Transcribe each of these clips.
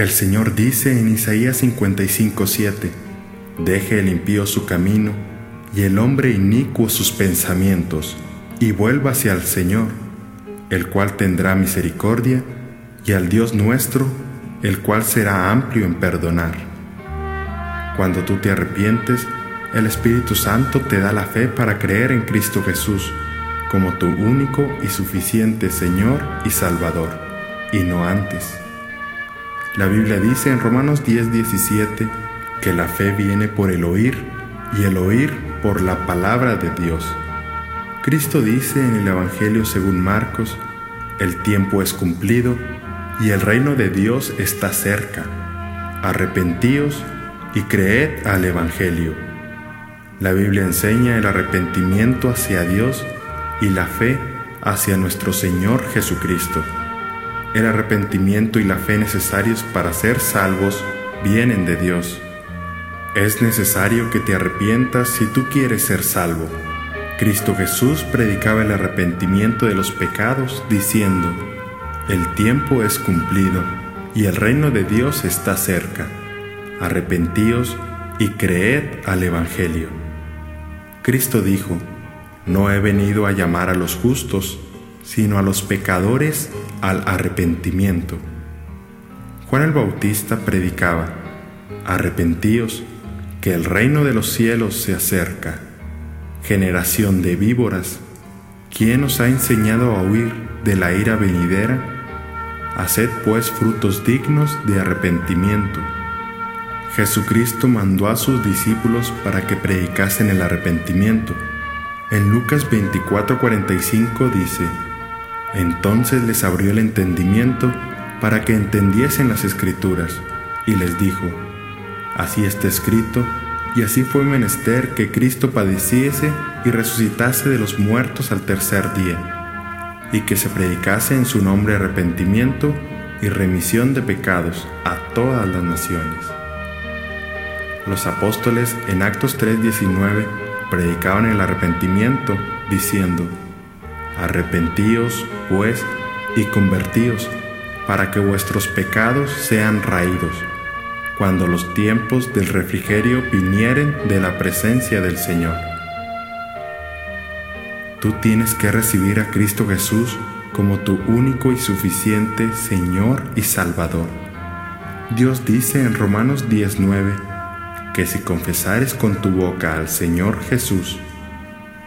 El Señor dice en Isaías 55:7, Deje el impío su camino y el hombre inicuo sus pensamientos, y vuelva hacia el Señor, el cual tendrá misericordia, y al Dios nuestro, el cual será amplio en perdonar. Cuando tú te arrepientes, el Espíritu Santo te da la fe para creer en Cristo Jesús como tu único y suficiente Señor y Salvador, y no antes. La Biblia dice en Romanos 10:17 que la fe viene por el oír y el oír por la palabra de Dios. Cristo dice en el Evangelio según Marcos, el tiempo es cumplido y el reino de Dios está cerca. Arrepentíos y creed al Evangelio. La Biblia enseña el arrepentimiento hacia Dios y la fe hacia nuestro Señor Jesucristo. El arrepentimiento y la fe necesarios para ser salvos vienen de Dios. Es necesario que te arrepientas si tú quieres ser salvo. Cristo Jesús predicaba el arrepentimiento de los pecados diciendo, el tiempo es cumplido y el reino de Dios está cerca. Arrepentíos y creed al Evangelio. Cristo dijo, no he venido a llamar a los justos, sino a los pecadores al arrepentimiento. Juan el Bautista predicaba, arrepentíos, que el reino de los cielos se acerca. Generación de víboras, ¿quién os ha enseñado a huir de la ira venidera? Haced pues frutos dignos de arrepentimiento. Jesucristo mandó a sus discípulos para que predicasen el arrepentimiento. En Lucas 24:45 dice, entonces les abrió el entendimiento para que entendiesen las escrituras, y les dijo, Así está escrito, y así fue menester que Cristo padeciese y resucitase de los muertos al tercer día, y que se predicase en su nombre arrepentimiento y remisión de pecados a todas las naciones. Los apóstoles en Actos 3:19 predicaban el arrepentimiento, diciendo, Arrepentíos, pues, y convertíos, para que vuestros pecados sean raídos, cuando los tiempos del refrigerio vinieren de la presencia del Señor. Tú tienes que recibir a Cristo Jesús como tu único y suficiente Señor y Salvador. Dios dice en Romanos 19 que si confesares con tu boca al Señor Jesús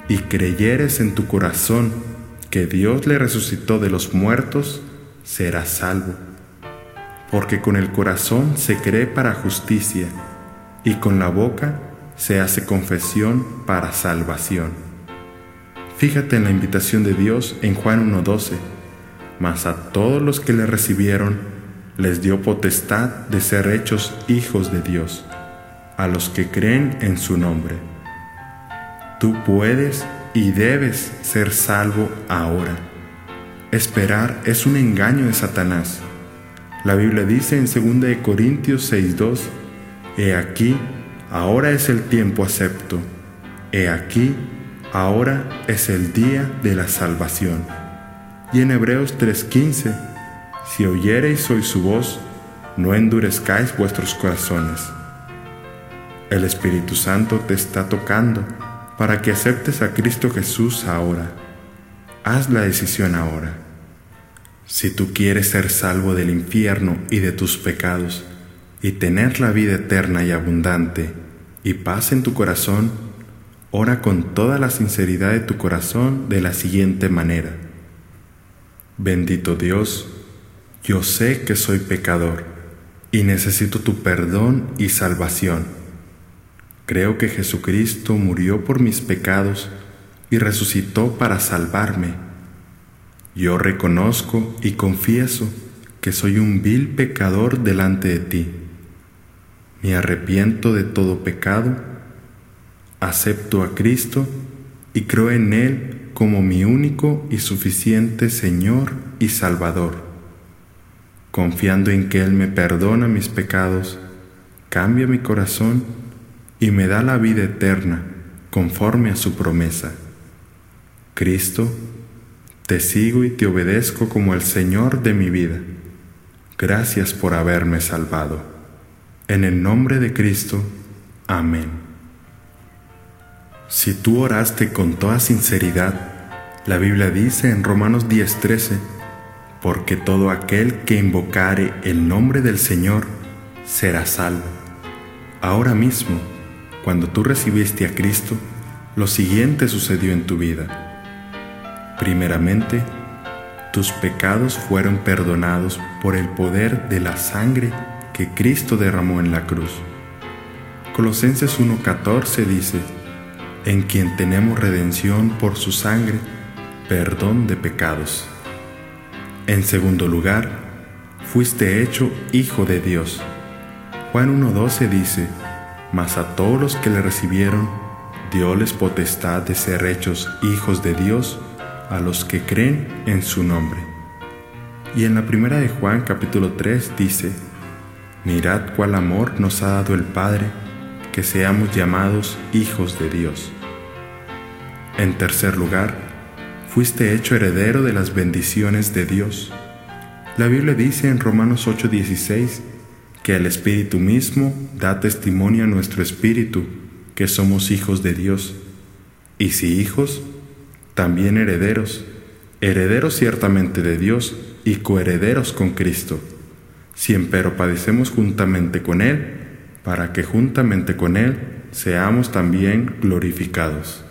y creyeres en tu corazón que Dios le resucitó de los muertos, será salvo. Porque con el corazón se cree para justicia y con la boca se hace confesión para salvación. Fíjate en la invitación de Dios en Juan 1.12, mas a todos los que le recibieron les dio potestad de ser hechos hijos de Dios, a los que creen en su nombre. Tú puedes y debes ser salvo ahora. Esperar es un engaño de Satanás. La Biblia dice en 2 Corintios 6:2, He aquí, ahora es el tiempo acepto. He aquí, ahora es el día de la salvación. Y en Hebreos 3:15, Si oyereis hoy su voz, no endurezcáis vuestros corazones. El Espíritu Santo te está tocando para que aceptes a Cristo Jesús ahora. Haz la decisión ahora. Si tú quieres ser salvo del infierno y de tus pecados, y tener la vida eterna y abundante, y paz en tu corazón, ora con toda la sinceridad de tu corazón de la siguiente manera. Bendito Dios, yo sé que soy pecador y necesito tu perdón y salvación Creo que Jesucristo murió por mis pecados y resucitó para salvarme. Yo reconozco y confieso que soy un vil pecador delante de ti. Me arrepiento de todo pecado, acepto a Cristo y creo en Él como mi único y suficiente Señor y Salvador. Confiando en que Él me perdona mis pecados, cambia mi corazón y me da la vida eterna conforme a su promesa. Cristo, te sigo y te obedezco como el Señor de mi vida. Gracias por haberme salvado. En el nombre de Cristo. Amén. Si tú oraste con toda sinceridad, la Biblia dice en Romanos 10:13, porque todo aquel que invocare el nombre del Señor será salvo. Ahora mismo, cuando tú recibiste a Cristo, lo siguiente sucedió en tu vida. Primeramente, tus pecados fueron perdonados por el poder de la sangre que Cristo derramó en la cruz. Colosenses 1.14 dice, en quien tenemos redención por su sangre, perdón de pecados. En segundo lugar, fuiste hecho hijo de Dios. Juan 1.12 dice, mas a todos los que le recibieron, dioles potestad de ser hechos hijos de Dios, a los que creen en su nombre. Y en la primera de Juan capítulo 3 dice, Mirad cuál amor nos ha dado el Padre, que seamos llamados hijos de Dios. En tercer lugar, fuiste hecho heredero de las bendiciones de Dios. La Biblia dice en Romanos 8:16 que el Espíritu mismo da testimonio a nuestro espíritu que somos hijos de Dios. Y si hijos, también herederos, herederos ciertamente de Dios y coherederos con Cristo, si empero padecemos juntamente con Él, para que juntamente con Él seamos también glorificados.